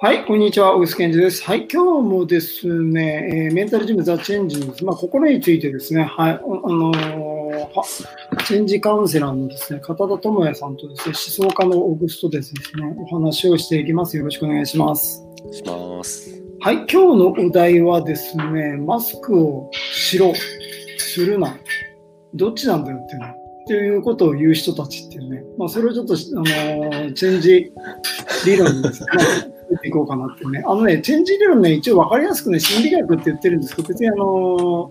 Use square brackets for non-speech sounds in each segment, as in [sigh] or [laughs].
はい、こんにちは、小臼健二です。はい、今日もですね、えーメンタルジムザ・チェンジまあ、心についてですね、はい、ああのーはチェンジカウンセラーのですね、片田智也さんとですね、思想家のオーグストですね、お話をしていきます。よろしくお願いします。します。はい、今日のお題はですね、マスクをしろ、するな、どっちなんだよっていうね、っていうことを言う人たちっていうね、まあ、それをちょっと、あのーチェンジ理論にですね、見ていこうかなってね、あのね、チェンジ理論ね、一応分かりやすくね、心理学って言ってるんですけど、別にあの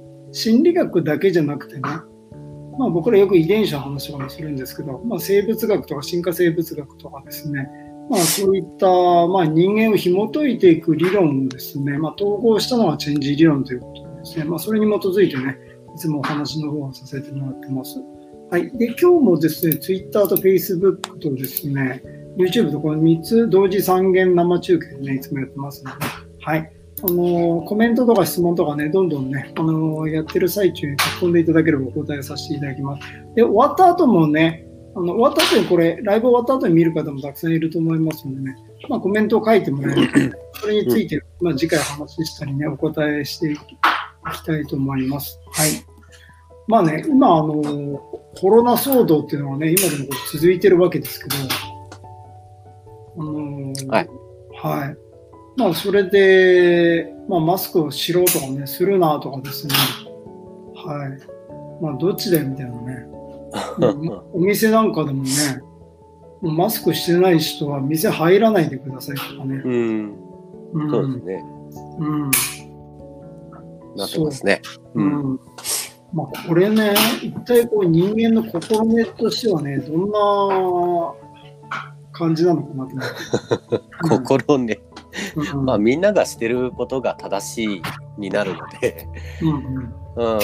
ー心理学だけじゃなくてね、まあ、僕らよく遺伝子の話とかもするんですけど、まあ、生物学とか進化生物学とかですね、まあ、そういった、まあ、人間を紐解いていく理論をですね、まあ、統合したのがチェンジ理論ということでですね、まあ、それに基づいてね、いつもお話の方をさせてもらってます。はい。で、今日もですね、Twitter と Facebook とですね、YouTube とこの3つ同時三元生中継でね、いつもやってますので、はい。あのーコメントとか質問とかね、どんどんね、あのーやってる最中に書き込んでいただければお答えさせていただきます。で、終わった後もね、あの終わった後にこれ、ライブ終わった後に見る方もたくさんいると思いますのでね、まあ、コメントを書いてもらえると、[laughs] それについて、まあ、次回話したりね、お答えしていきたいと思います。はい。まあね、今、あの、コロナ騒動っていうのはね、今でも続いてるわけですけど、あのはい。はい。まあ、それで、まあ、マスクをしろとかね、するなとかですね、はい。まあ、どっちだよみたいなね。[laughs] お店なんかでもね、もうマスクしてない人は店入らないでくださいとかね。うん、うん、そうですね。うん。なってますね。ううん。ん。まあ、これね、一体こう人間の心根としてはね、どんな感じなのかなと思って。[laughs] 心ね、うん、まあみんながしてることが正しいになるので、うんうんうん。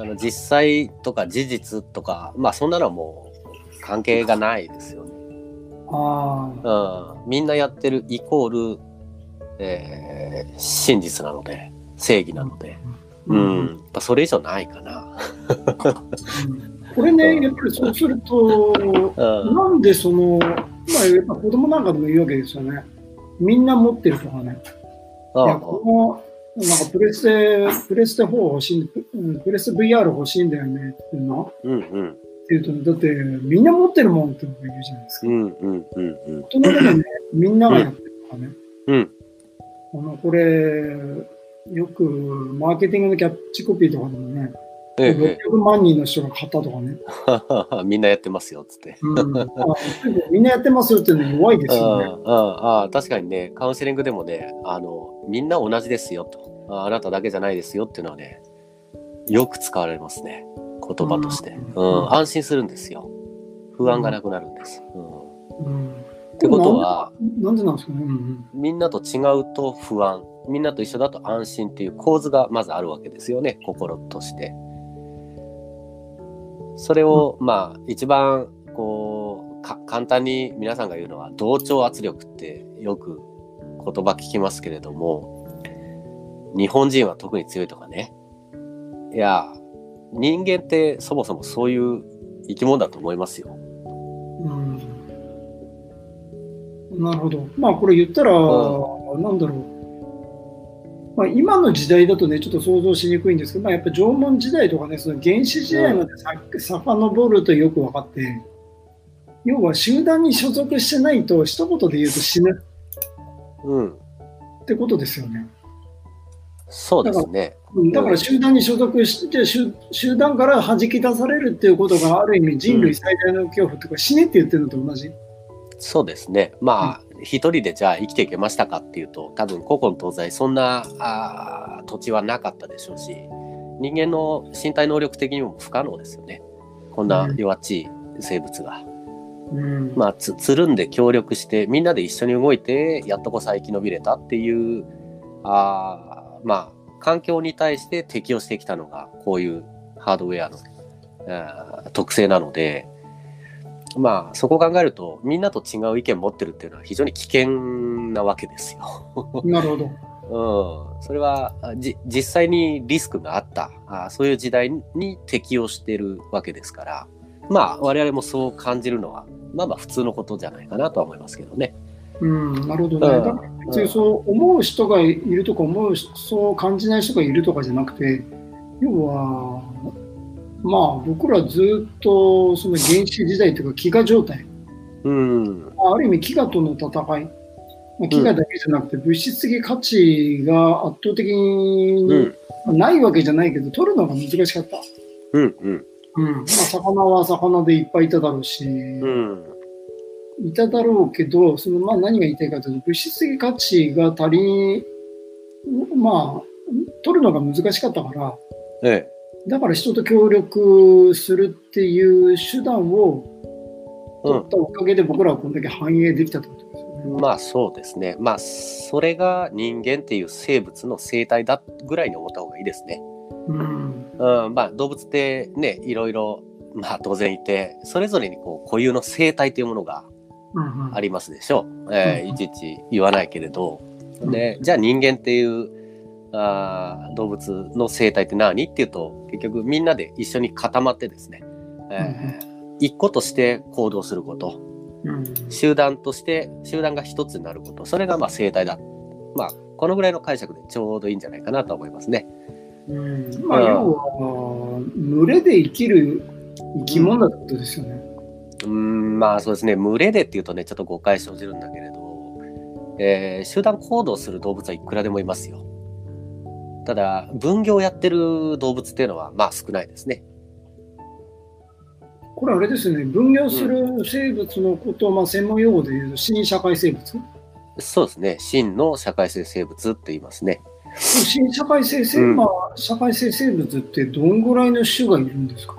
あの実際とか事実とか、まあそんなのはもう関係がないですよね。ああ、うん。みんなやってるイコール、えー真実なので、正義なので、うん。やっぱそれ以上ないかな。うんこれね、やっぱりそうすると、うん。なんでその、まあ、やっぱ子供なんかでもいいわけですよね。みんな持ってるとかね。いや、あこの、なんかプレステ、プレステ4欲しいんプうんプレステ VR 欲しいんだよねっていうのうんうん。っていうと、だってみんな持ってるもんってのが言うじゃないですか。うんうんうんうん。大人でもね、みんながやってるとかね。うん。あの、これ、よくマーケティングのキャッチコピーとかでもね、ええ600万人の人が買ったとかね。[laughs] みんなやってますよっつって。うん、あみんなやってますよっていうのは弱いですよね。うんうんあ確かにねカウンセリングでもねあのみんな同じですよと。ああなただけじゃないですよっていうのはねよく使われますね。言葉として、ううんん安心するんですよ。不安がなくなるんです、うん。うん。ってことはなんでなんですかね？うん。みんなと違うと不安。みんなと一緒だと安心っていう構図がまずあるわけですよね心としてそれを、まあ一番こうか簡単に皆さんが言うのは同調圧力ってよく言葉聞きますけれども日本人は特に強いとかねいや人間ってそもそもそういう生き物だと思いますよ。うんなるほど。まあこれ言ったら、なんだろう。まあ、今の時代だとね、ちょっと想像しにくいんですけど、まあ、やっぱ縄文時代とかね、その原始時代までさ、遡るとよく分かって、要は集団に所属してないと、一言で言うと死ぬうん、ってことですよね。そうですね。うんだから集団に所属して集、集団から弾き出されるっていうことがある意味人類最大の恐怖というか、死ねって言ってるのと同じ。そうですね。まあ、一人でじゃあ生きていけましたかっていうと、多分古今東西そんなあー土地はなかったでしょうし、人間の身体能力的にも不可能ですよね。こんな弱っちい生物が。うんまあ、つつるんで協力して、みんなで一緒に動いて、やっとこさ生き延びれたっていう、あーまあ、環境に対して適応してきたのが、こういうハードウェアの、特性なので、まあそこを考えるとみんなと違う意見持ってるっていうのは非常に危険なわけですよ。[laughs] なるほど。うん、それはあじ実際にリスクがあったあそういう時代に適応してるわけですからまあ我々もそう感じるのはまあまあ普通のことじゃないかなとは思いますけどね。うん、なるほどね。うんだから別にそう思う人がいるとか、思うそう感じない人がいるとかじゃなくて、要は、まあ僕らずっとその原始時代というか飢餓状態、うん。ある意味飢餓との戦い、まあ、飢餓だけじゃなくて物質的価値が圧倒的うにないわけじゃないけど、取るのが難しかった。うん。うん。うん、まあ魚は魚でいっぱいいただろうし、うん。いただろうけど、そのまあ何が言いたいかというと、物質的価値が足り、まあ、取るのが難しかったから、えだから人と協力するっていう手段をえ。うん。取ったおかげで僕らはこんだけ繁栄できたってことですよね。まあそうですね。まあそれが人間っていう生物の生態だぐらいに思った方がいいですね。うん。うん、まあ動物ってね、いろいろ、まあ当然いて、それぞれにこう固有の生態というものがうんうんありますでしょう。えーうんいちいち言わないけれど。で、じゃあ人間っていうあー動物の生態って何っていうと、結局みんなで一緒に固まってですね、えー一個として行動すること、うん。集団として集団が一つになること。それがまあ生態だ。まあこのぐらいの解釈でちょうどいいんじゃないかなと思いますね。うん。まあ、要は、群れで生きる生き物だことですよね。うーん。まあそうですね。群れでっていうとねちょっと誤解生じるんだけれど、えー集団行動する動物はいくらでもいますよただ分業をやってる動物っていうのはまあ少ないですね。これあれですよね、分業する生物のことを、まあ、専門用語で言うと、新社会生物？そうですね。真の社会性生物って言いますね。新社会性生、うん。まあ、社会性生物ってどんぐらいの種がいるんですか？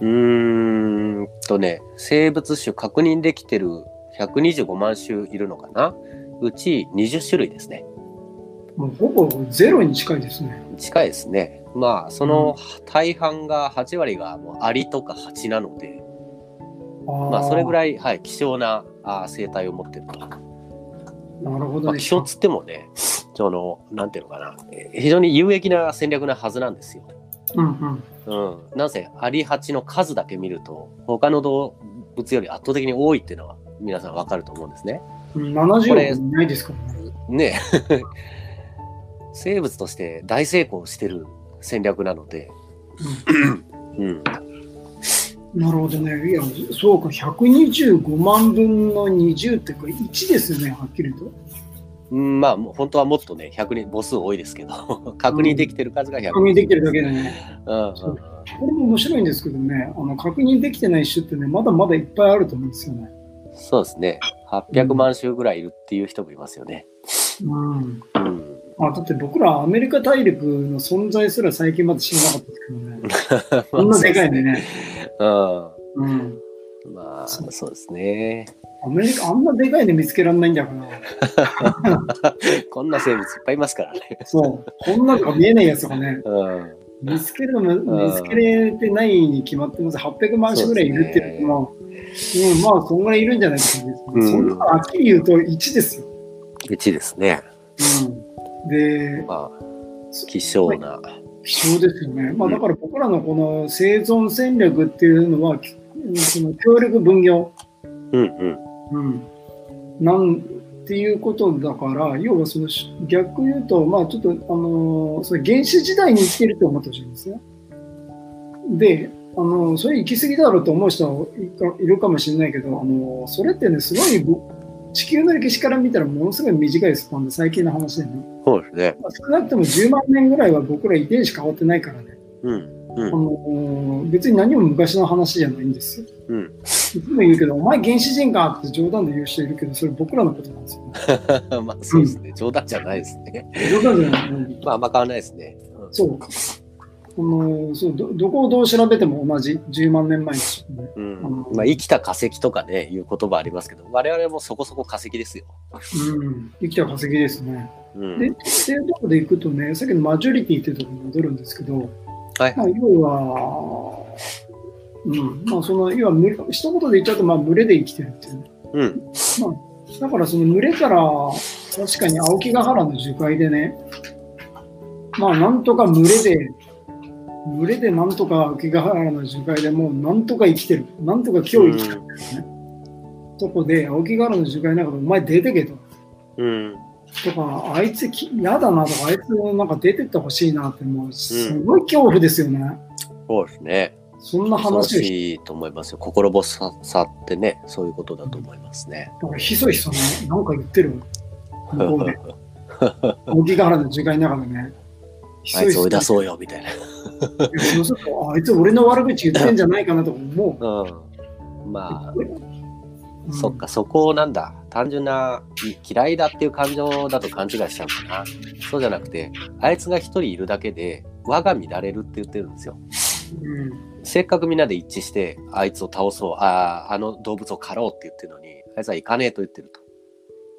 うーんとね生物種確認できてる125万種いるのかな？うち20種類ですねほぼゼロに近いですね。近いですねまあその大半が8割がもうアリとかハチなのでまあそれぐい。らい、はい、希少なあー生態を持ってると、まあ、なるほどね。希少っつってもねそのなんていうのかなえー非常に有益な戦略なはずなんですようんうん。うん、なんせアリハチの数だけ見ると他の動物より圧倒的に多いっていうのは皆さんわかると思うんですね。うん70これ億いないですからね。ねえ生物として大成功してる戦略なので、うん、なるほどね。いや、そうか、125万分の20ってこれ1ですよね、はっきりと。うんまあもう本当はもっとね100人母数多いですけど [laughs] 確認できてる数が100確認できてるだけでね。うんこれも面白いんですけどね、あの確認できてない種ってね、まだまだいっぱいあると思うんですよね。そうですね800万種ぐらいいるっていう人もいますよね。うん。うんあだって僕らアメリカ大陸の存在すら最近まで知らなかったですけどね。[laughs] こんなでかいんでね。うんうん。まあそうですね。アメリカあんなでかいの見つけられないんだから。[laughs] こんな生物いっぱいいますからね。そう。こんなのが見えないやつがね、うん見つけるのも見つけれてないに決まってます。800万種ぐらいいるっていうのも、うん、まあ、そんぐらいいるんじゃないですかね。うんそんなのはっきり言うと1ですよ。うちですね。うん。で、まあ、希少な。希少ですよね。まあ、だから僕らのこの生存戦略っていうのは、きその協力分業、うんうん。うん、なんていうことだから、要はそのし逆言うと、まあちょっと、あのそれ原始時代に生きてると思ってほしいんですね。で、あのそれ行き過ぎだろうと思う人はいるかもしれないけど、あのそれってね、すごいぶ地球の歴史から見たらものすごい短いスパンで、最近の話でね。そうですね。まあ少なくとも10万年ぐらいは僕ら遺伝子変わってないからね。うんうあんの別に何も昔の話じゃないんですよ。うん。いつも言うけど、お前原始人かって冗談で言う人いるけど、それ僕らのことなんですよ、[laughs] まあそうですね。冗談じゃないですね。冗談じゃない。うんまああんま変わらないですね。うんそう。このそうどどこをどう調べても同じ10万年前ですよね。うんうんまあ生きた化石とかね、いう言葉ありますけど、我々もそこそこ化石ですよ。うん、生きた化石ですね。うん。で、っていうところでいくとね、さっきのマジョリティっていうところに戻るんですけど、はいまあ、要は、うん、まあその、要は一言で言っちゃうと、まあ群れで生きてるっていうね。うん。だからその群れから、確かに青木ヶ原の樹海でね、まあなんとか群れで、群れでなんとか青木ヶ原の樹海でもうなんとか生きてる。なんとか今日生きてるんですね。とこで、青木柄の樹海の中で、お前出てけと。うん。とか、あいつき嫌だなとか、あいつなんか出てってほしいなって、もうすごい恐怖ですよね。そうですね。そんな話をししいと思いますよ。心細さってね、そういうことだと思いますね。なんかひそひそね、なんか言ってる。向こうで。[laughs] 青木ヶ原の樹海の中でね。ひ [laughs] あいつ追い出う。そうよ、みたいな。そうすると、あいつ俺の悪口言ってんじゃないかなとか思うん。まあ、う。うんそっか、そこをなんだ、単純ない嫌いだっていう感情だと勘違いしちゃうかな。そうじゃなくて、あいつが一人いるだけで、輪が乱れるって言ってるんですよ。うんせっかくみんなで一致して、あいつを倒そう、ああ、あの動物を狩ろうって言ってるのに、あいつは行かねえと言ってると。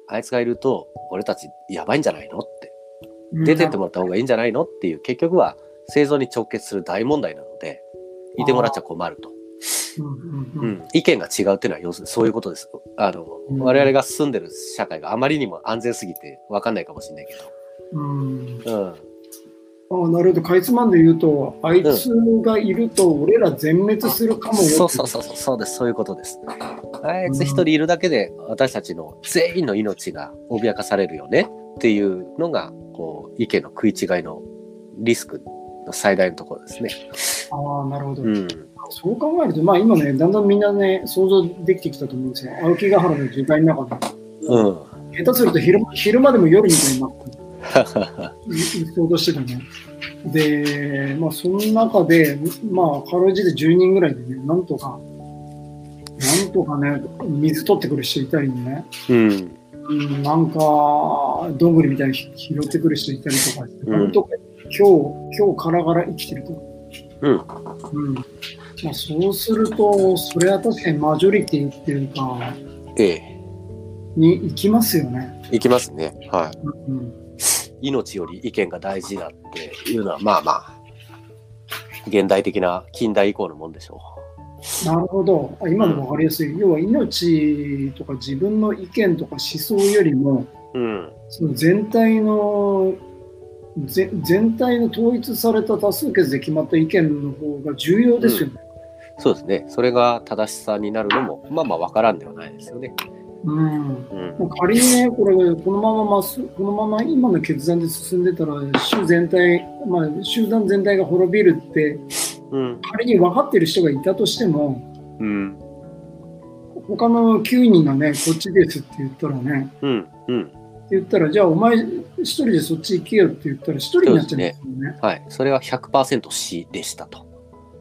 あいつがいると、俺たちやばいんじゃないのって。出てってもらった方がいいんじゃないのっていう、結局は生存に直結する大問題なので、いてもらっちゃ困ると。うんうんううんん、意見が違うっていうのは要するにそういうことです。あの、うん我々が住んでる社会があまりにも安全すぎて分かんないかもしれないけうんど。あなるほど、かいつまんで言うと、あいつがいると俺ら全滅するかうん。そうそうそうそう、そうです。そういうことです。あいつ一人いるだけで私たちの全員の命が脅かされるよねっていうのが、こう、意見の食い違いのリスクの最大のところですね。ああ、なるほど。うん。そう考えると、まあ今ね、だんだんみんなね、想像できてきたと思うんですよ。青木ヶ原の樹海の中で。うん。下手すると昼昼間でも夜みたいになって想像してたね。で、まあその中で、まあかろうじて10人ぐらいでね、なんとか、なんとかね、水取ってくる人いたりね、うん。うん、なんか、どんぐりみたいに拾ってくる人いたりとかうん本当今日、今日からがら生きてると。うん。うん。まあそうすると、それは確かにマジョリティっていうか、ええ。に行きますよね。いきますね。はい。うん。命より意見が大事だっていうのはまあまあ現代的な近代以降のもんでしょなるほど。あ今の分かりやすい。要は命とか自分の意見とか思想よりも、う。うん。その全体の、ぜ全体の統一された多数決で決まった意見の方が重要ですよね。そうですね。それが正しさになるのもまあまあわからんではないですよね。うん。うん。仮にね、これ、このまままっすこのまま今の決断で進んでたら、州全体、まあ、集団全体が滅びるって、うん。仮に分かってる人がいたとしても、うん。他の9人がね、こっちですって言ったらね、うん。うん。言ったら、じゃあお前一人でそっち行けよって言ったら一人になっちゃうんですよね。はい。それは100%死でしたと。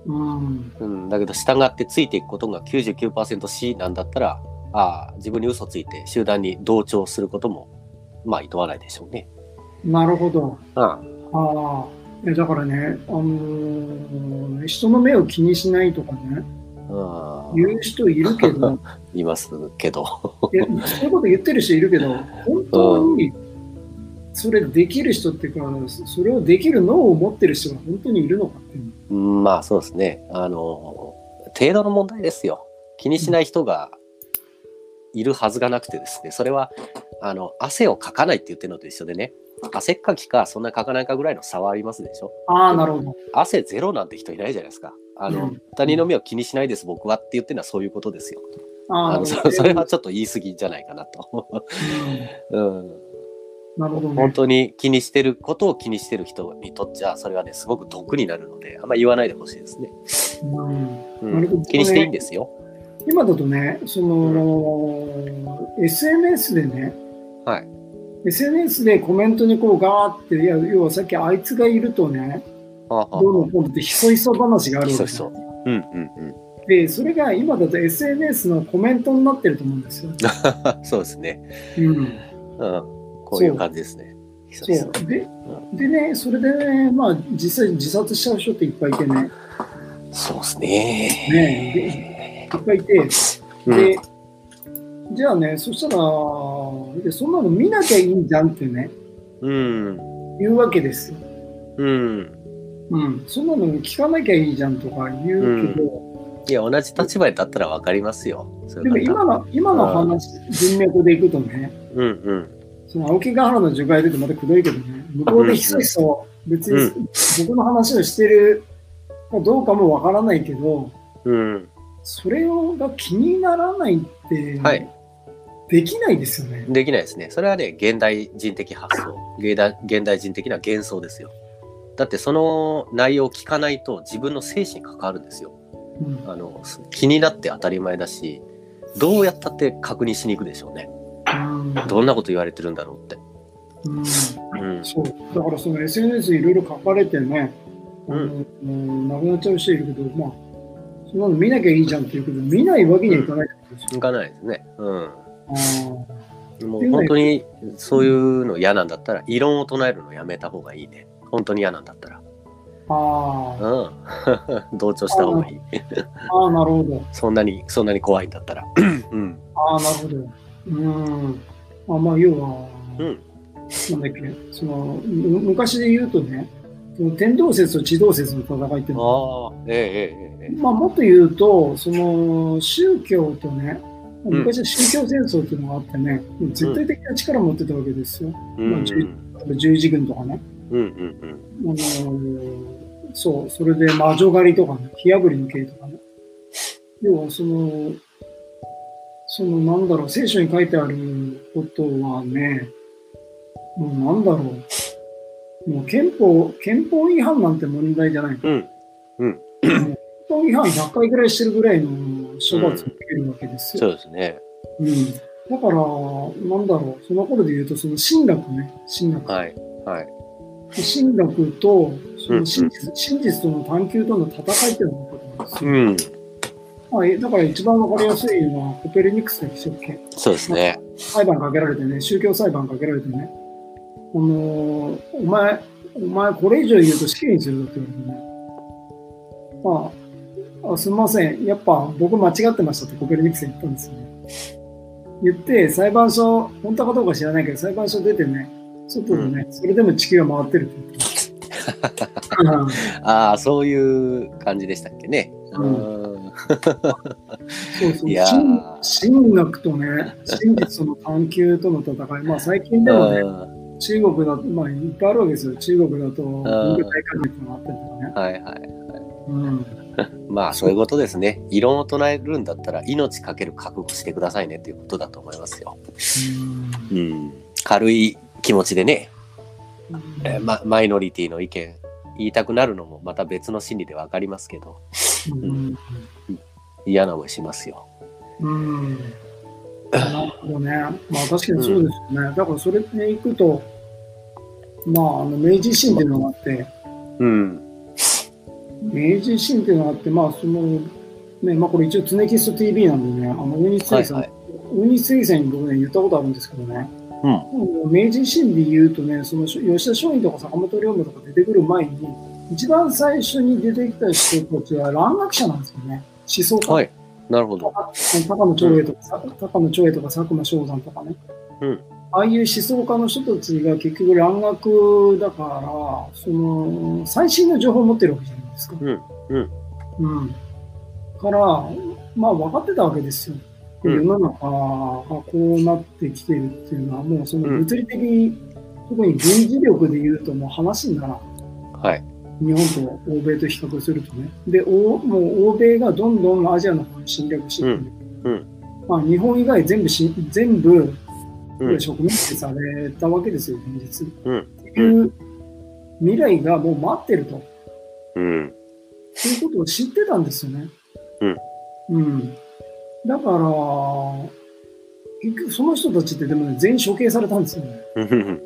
うん。うん。だけど従ってついていくことが99%死なんだったら、ああ、自分に嘘ついて集団に同調することもまあ厭わないでしょうね。なるほど。うん。ああ。いやだからね、あのー人の目を気にしないとかね、うん。言う人いるけど、[laughs] いますけど。いやそういうこと言ってる人いるけど、本当にそれできる人っていうか、それをできる脳を持ってる人が本当にいるのかっていうまあそうですね。あの、程度の問題ですよ。気にしない人がいるはずがなくてですね、それは、あの、汗をかかないって言ってるのと一緒でね、汗っかきかそんなかかないかぐらいの差はありますでしょ。ああ、なるほど。汗ゼロなんて人いないじゃないですか。あの、うん他人の目を気にしないです僕はって言ってるのはそういうことですよ。あのそそれはちょっと言い過ぎじゃないかなと。うん、うんなるほど本ね。当に気にしてることを気にしてる人にとっちゃそれはねすごく毒になるのであんま言わないでほしいですね。うんうなるほどん、気にしていいんですよ。今だとね、その、SNS でね、はい。SNS でコメントにこうガーって、いや要はさっきあいつがいるとね、どうのこうのってひそひそ話があるわけひそひそうんうんうん。で、それが今だと SNS のコメントになってると思うんですよ。[laughs] そうですね。うん。うん。こういう感じですね。ひそう。で、でね、それでね、まあ実際自殺しちゃう人っていっぱいいてね、そうですねね。いっぱいいて、うんで、じゃあね、そしたら、でそんなの見なきゃいいんじゃんってね、うん。言うわけですよ。うん。うん。そんなの聞かなきゃいいじゃんとか言うけど、いや、同じ立場だったら分かりますよ。でも今の、今の話、文脈でいくとね、うんうん。その青木ヶ原の樹海でまたくどいけどね、向こうでひそひそ、別に僕の話をしてるかどうかもわからないけど、うん。それが気にならないって、はいできないですよね。できないですね。それはね、現代人的発想、現代現代人的な幻想ですよ。だってその内容を聞かないと自分の精神に関わるんですよ。うんあの気になって当たり前だし、どうやったって確認しに行くでしょうね。うんどんなこと言われてるんだろうって。うんうん。そうだからその SNS いろいろ書かれてね、あのうんもう亡くなっちゃう人いるけど、まあ、そんなの見なきゃいいじゃんっていうけど、見ないわけにはいかないってことですよ。行かないですね。うん。あもう本当にそういうの嫌なんだったら、異論を唱えるのやめた方がいいね。本当に嫌なんだったら。ああうん。[laughs] 同調した方がいい。ああ、なるほど。[laughs] そんなに、そんなに怖いんだったら。うん。ああ、なるほど。うん。あまあ、要は、うん。なんだっけ、その、む昔で言うとね、その天動説と地動説の戦いっていうのはああ、ええええええ。まあ、もっと言うと、その宗教とね、昔は宗教戦争っていうのがあってね、絶対的な力を持ってたわけですよ。うん。まあ十十字軍とかね。うんうんあのーそう、それで魔女狩りとかね、火炙りの刑とかね。要はその、そのなんだろう、聖書に書いてあることはね、もうなんだろう、もう憲法、憲法違反なんて問題じゃない。うん。うん。憲法違反100回ぐらいしてるぐらいの処罰を受けるわけですよ。そうですね。うん。だから、なんだろう、その頃で言うと、その神学ね、神学。はい。はい。神学とそうんの真実,、真実との探求との戦いっていうのが起こるんですよ。うん。まあえだから一番わかりやすいのはコペルニクスでしたっけ？そうですね。裁判かけられてね、宗教裁判かけられてね、あのーお前、お前これ以上言うと死刑にするぞって言われてね。まあ、あすみません、やっぱ僕間違ってましたってコペルニクス言ったんですよね。言って、裁判所、本当かどうか知らないけど、裁判所出てね、外でね、それでも地球は回ってるって言ってました。う [laughs] んああ、そういう感じでしたっけね。うんうん。そうそういやー神神学とね、真実の探求との戦い、まあ最近でもね、うん中国だと、まあいっぱいあるわけですよ。中国だと、文化大革命があったりとかね。はいはい。うん。まあそういうことですね。異論を唱えるんだったら命かける覚悟してくださいねっていうことだと思いますよ。うん。軽い気持ちでね、えーま、マイノリティの意見言いたくなるのもまた別の心理でわかりますけど、うん。嫌な思いしますよ。うん。なるほどね。まあ確かにそうですよね。だからそれでいくと、まあ、あの明治維新っていうのがあって、うん。明治維新っていうのがあって、まあその、ね、まあこれ一応、常キスト TV なんでね、あの、大西水産、はいはい。大西水産に僕ね、言ったことあるんですけどね、うん。明治維新で言うとね、その吉田松陰とか坂本龍馬とか出てくる前に、一番最初に出てきた人たちは蘭学者なんですよね。思想家。はい。なるほど。高野長英とか、さ高野長英とか佐久間翔山とかね。うんああいう思想家の人たちが結局蘭学だから、その、最新の情報を持ってるわけじゃないですか。うんうんうん。から、まあ分かってたわけですよ。うん世の中がこうなってきてるっていうのは、もうその物理的に、特に軍事力で言うともう話にならん。はい。日本と欧米と比較するとね。で、おもう欧米がどんどんアジアの方に侵略していく、うんうんまあ、日本以外全部し、全部うん。植民地されたわけですよ、現実。うんっていう未来がもう待ってると。うん。そういうことを知ってたんですよね。うん。うん。だから、結局その人たちってでもね、全員処刑されたんですよね。うん。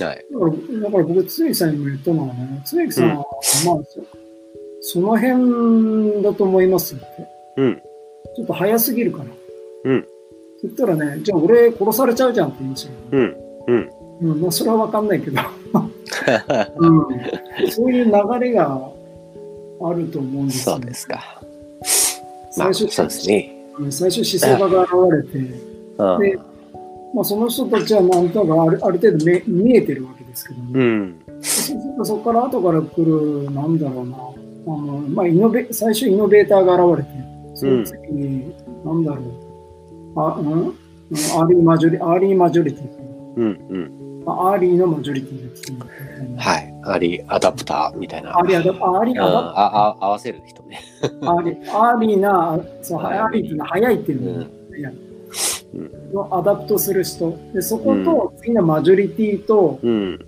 はい。だから、だから僕、つゆきさんにも言ったのはね、つゆきさんは、まあ、その辺だと思いますって。うん。ちょっと早すぎるから。うん。そしたらね、じゃあ俺殺されちゃうじゃんって言いましたよ。うん。うん。うん、まあそれはわかんないけど、[laughs] うん、そういう流れがあると思うんですよ、そうですか。まあ、最初、そうですね。うん最初思想家が現れて、うんでまあ、その人たちはなんとかあるある程度見見えてるわけですけどね。うん。そこから後から来る、なんだろうな、あのまあ、イノベ最初イノベーターが現れて、その次に、なんだろう、あうん？うんアーリーマジョリアーリーマジョリティかうん。うん。アーリーのマジョリティが来てるみたいな。はい。アリアダプターみたいな。アリアダアリうん。アダああ合わせる人ね。[laughs] アリアリな、そう、はいアリっていうのは早いっていうの、アダプトする人。で、そこと次のマジョリティと、うん。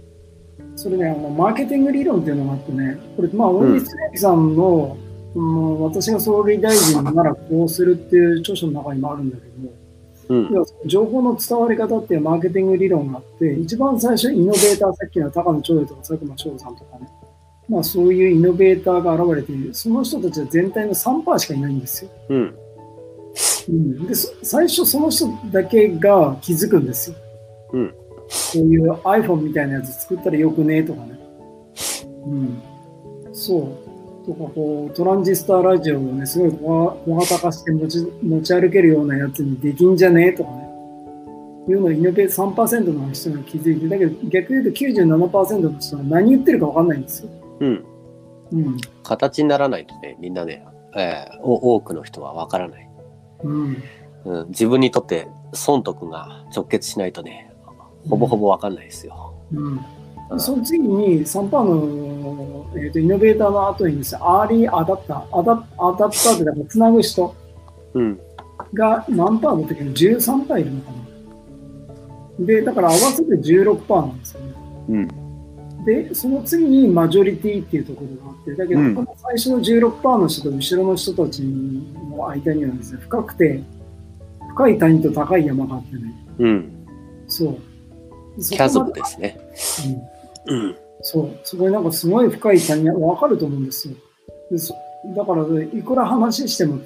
それね、あのマーケティング理論っていうのがあってね、これ、まあ、大西恒之さんの、うん、私が総理大臣ならこうするっていう著書の中にもあるんだけども、うん。要は情報の伝わり方っていうマーケティング理論があって、一番最初イノベーター、さっきの高野長英とか佐久間翔さんとかね、まあそういうイノベーターが現れている、その人たちは全体の3%しかいないんですよ。うん。うん、でそ最初その人だけが気づくんですよ。うん。そういう iPhone みたいなやつ作ったらよくねとかね。うん。そう。とかこうトランジスタラジオをね、すごい小小型化して持ち持ち歩けるようなやつにできんじゃねとかね。いうのをイノベート3%の人が気づいて、だけど逆に言うと97%の人は何言ってるか分かんないんですよ。うん。うん。形にならないとね、みんなね、えーお多くの人はわからない、うん。うん。自分にとって損得が直結しないとね、ほぼほぼわかんないですよ。うん。その次に3%の、えー、とイノベーターの後にですね、アーリーアダプター、アダアダプターってだからつなぐ人うん。が何パーの時に13パーいるのかな。で、だから合わせて16パーなんですよね。うん。で、その次にマジョリティっていうところがあって、だけど、うんこの最初の16パーの人と後ろの人たちの間にはですね、深くて、深い谷と高い山があってね、うん。そう。キャズムですね。うんうん。そう、そこになんかすごい深い谷がわかると思うんですよ。でそだから、いくら話しても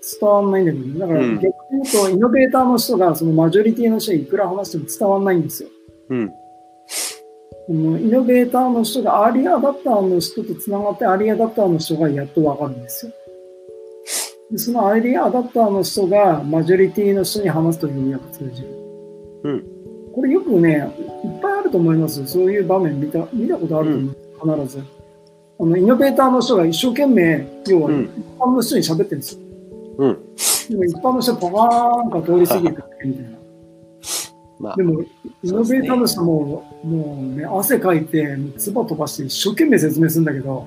つ伝わんないんだけど、だからうん逆に言うと、イノベーターの人が、そのマジョリティの人にいくら話しても伝わんないんですよ。うん。このイノベーターの人がアーリーアダプターの人とつながって、アーリーアダプターの人がやっとわかるんですよ。でそのアーリーアダプターの人がマジョリティの人に話すとようやく通じる。うん。これよくね、いっぱいあると思います。そういう場面見た見たことあると思う。必ず。あのイノベーターの人が一生懸命、要はうん一般の人に喋ってるんですよ。うん。でも一般の人はパカーンか通り過ぎてくみたいな。まあで、も、イノベーターの人も、もうね、汗かいて、唾飛ばして一生懸命説明するんだけど、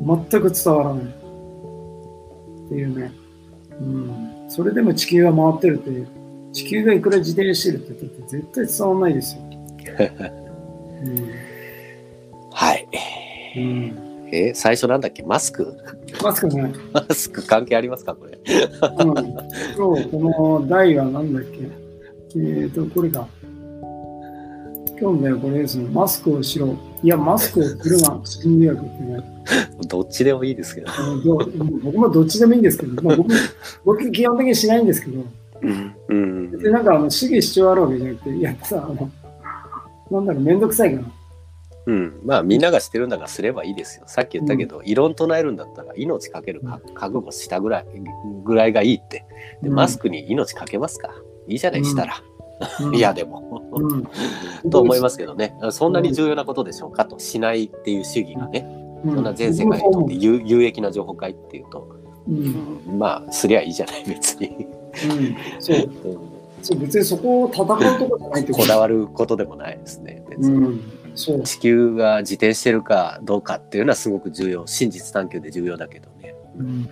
全く伝わらない。っていうね。うん。それでも地球が回ってるって、地球がいくら自転してるって言って絶対伝わらないですよ。はい。うん。うん。えー最初なんだっけ？マスク？マスクね、マスク関係ありますか？これ。うん、今日この題は何だっけ？えーと、これだ。今日のこれですね。マスクをしろ。いや、マスクをするな。心理学ってね。どっちでもいいですけど。僕もどっちでもいいんですけど、まあ、僕僕基本的にしないんですけど、うん。うんでなんかあの主義主張あるわけじゃなくて、いやさ、あのなんだろう、めんどくさいから。うん、まあみんながしてるんだからすればいいですよ。さっき言ったけど、異論唱えるんだったら命かけるか覚悟したぐらいぐらいがいいって。でうん。マスクに命かけますか。いいじゃないしたら。うん。いや、でも。うん、と思いますけどね。そんなに重要なことでしょうかと。しないっていう主義がね、うん、そんな全世界にとって有有益な情報会っていうと、うん、まあすりゃいいじゃない別に。うん、そう。うんそう、別にそこを戦うとこじゃないってことこだわることでもないですね。別にうん、そう、地球が自転してるかどうかっていうのはすごく重要真実探求で重要だけどね。うん、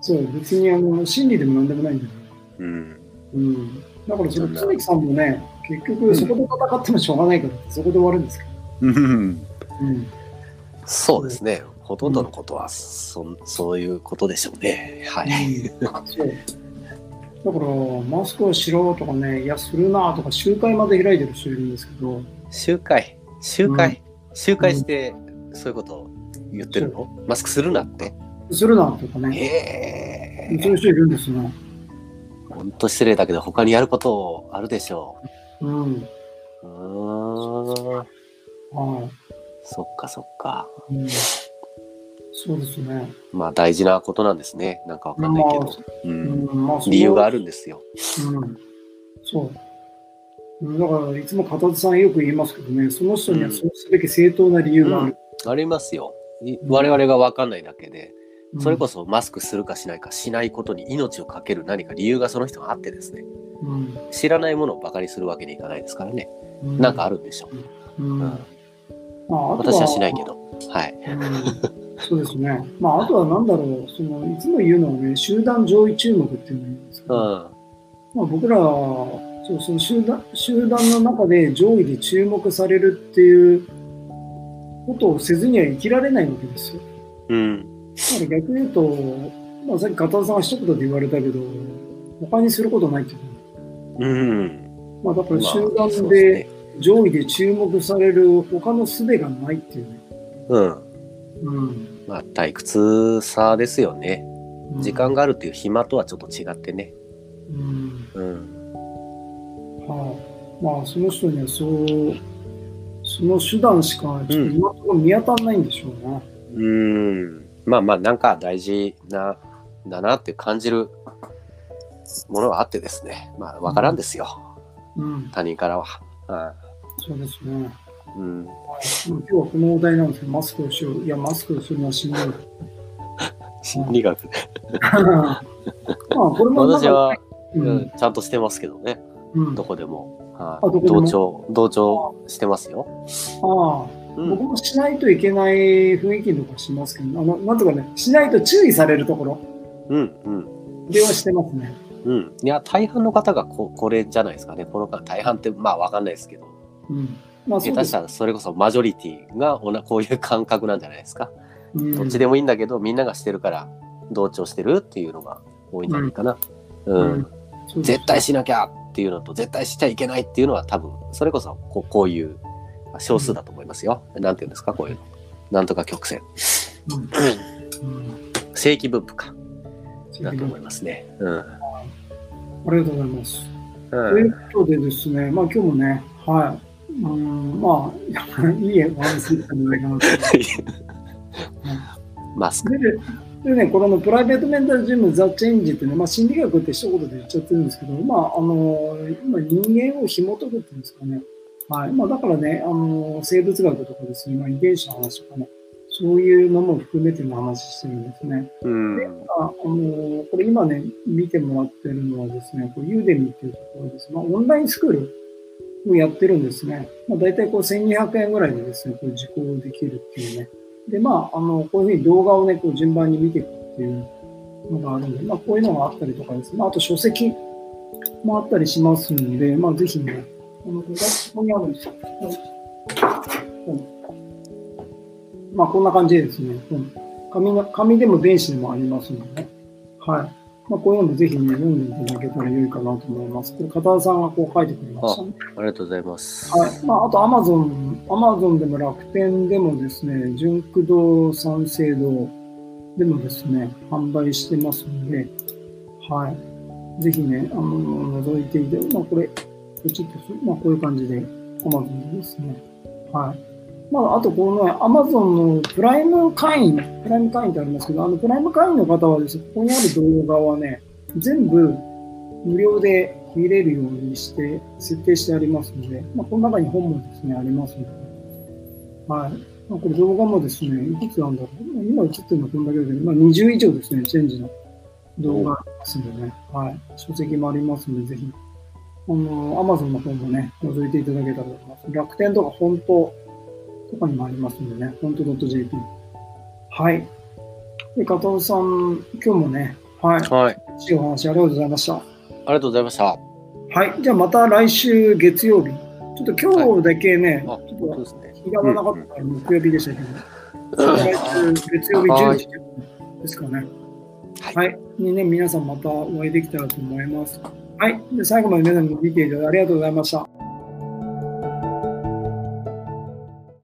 そう、別にあの真理でもなんでもないんだよ。うんうん、だからそれ、常木さんもね、結局そこで戦ってもしょうがないからって、そこで終わるんですけうんど。うんそうですね。ほとんどのことはそそういうことでしょうね。はい。そう。だから、マスクをしろとかね、いや、するなとか、集会まで開いてる人いるんですけど、集会、集会、集会してそういうことを言ってるの？マスクするなって？するなとかね、ええそういう人いるんですね。本当失礼だけど他にやることあるでしょうん。う。うーん。はそっかそっか。い。うん、そうですね。まあ大事なことなんですね。なんかわかんないけど。う。うん理由があるんですよ。うん。そう。うんだから、いつも片手さんよく言いますけどね、その人にはそうすべき正当な理由がある。ありますよ。い我々がわかんないだけで、うんそれこそマスクするかしないかしないことに命をかける何か理由がその人があってですね。うん知らないものをバカにするわけにいかないですからね。うんなんかあるんでしょう。うんうんまあ、私はしないけど。はい。うんそうですね。まあ、あとはなんだろう、そのいつも言うのはね、集団上位注目っていうのがいいんですけうど、ん。まあ、僕らはそうその集団集団の中で上位で注目されるっていうことをせずには生きられないわけですよ。うん。だから逆に言うと、まあ、さっき片田さんが一言で言われたけど、他にすることないっていううん。まあ、だから集まあ団で上位で注目される他の術がないっていうね。うん。うん。まあ、退屈さですよね。うん時間があるっていう暇とはちょっと違ってね。うん。うん。はい、まあ、その人にはそう、その手段しか、ちょっと今のところ見当たらないんでしょうね。うん。まあまあ、なんか大事な、だなって感じるものがあってですね。まあ、わからんですよ。うん。他人からは。はそうですね。い。うん。今日はこのお題なんですけど、マスクをしよう。いや、マスクをするのはしんどい。心理学。まあ、これも私は、ううんん、ちゃんとしてますけどね。うん、どこでも。は。同調、同調してますよ。ああ、うん僕もしないといけない雰囲気のとかしますけど、あのなんとかね、しないと注意されるところうん、うん。ではしてますね。うん。いや、大半の方がここれじゃないですかね。この間、大半って、まあ、わかんないですけど。うん。まあ、下手したら、それこそマジョリティがおなこういう感覚なんじゃないですか。うんどっちでもいいんだけど、みんながしてるから、同調してるっていうのが多いんじゃないかな。うん。うんそうです絶対しなきゃっていうのと、絶対しちゃいけないっていうのは、多分、それこそこう、こういう少数だと思いますよ。なんていうんですか、こういうの。なんとか曲線。正規分布か。だと思いますね。うん。ありがとうございます。うんということでですね、まあ今日もね、はい。うん、まあ、いいお話できたんじゃないかなと。マスク。ででね、これのプライベートメンタルジムザ・チェンジってね、まあ、心理学って一言で言っちゃってるんですけど、まあ、あの今人間を紐解くっていうんですかね。はい。まあ、だからね、あの生物学とかですね、まあ、遺伝子の話とかね、そういうのも含めての話してるんですね。うん。ああのこれ今ね、見てもらってるのはですね、これユーデミっていうところです。まあ、オンラインスクールをやってるんですね。まあ、大体こう1200円ぐらいでですね、こう受講できるっていうね。で、まあ、あの、こういうふうに動画をね、こう順番に見ていくっていうのがあるんで、まあ、こういうのがあったりとかですね。まあ、あと書籍もあったりしますんで、まあ、ぜひね、あの、ここにあるんですよ。まあ、こんな感じでですね、紙の紙でも電子でもありますのでね。はい。まあ、こういうのもぜひね、読んでいただけたら良いかなと思います。これ、片田さんがこう書いてくれましたね。ありがとうございます。はい。まあ、あと、アマゾン、アマゾンでも楽天でもですね、純駆動三省堂でもですね、販売してますので、はい。ぜひね、あの、覗いていて、まあ、これ、ポチッとする、まあ、こういう感じで、アマゾンでですね。はい。まあ、あと、このね、アマゾンのプライム会員、プライム会員ってありますけど、あの、プライム会員の方はですね、ここにある動画はね、全部無料で見れるようにして、設定してありますので、まあ、この中に本もですね、ありますので、はい。まあ、これ動画もですね、いくつなんだろう。今映ってるのはこんだけだけど、まあ、20以上ですね、チェンジの動画ありますんでね、はい。書籍もありますので、ぜひ、あの、アマゾンの方もね、覗いていただけたらと思います。楽天とか本当とかにもありますんでね、本当 .jp。はい。で、加藤さん、今日もね、はい。はい。いいお話ありがとうございました。ありがとうございました。はい。じゃあまた来週月曜日。ちょっと今日だけね、あ、ちょっと。日がなかったから木曜日でしたけど、来週月曜日10時ですかね。はいはい。にね、皆さんまたお会いできたらと思います。はい。で最後まで皆さん見ていただきありがとうございました。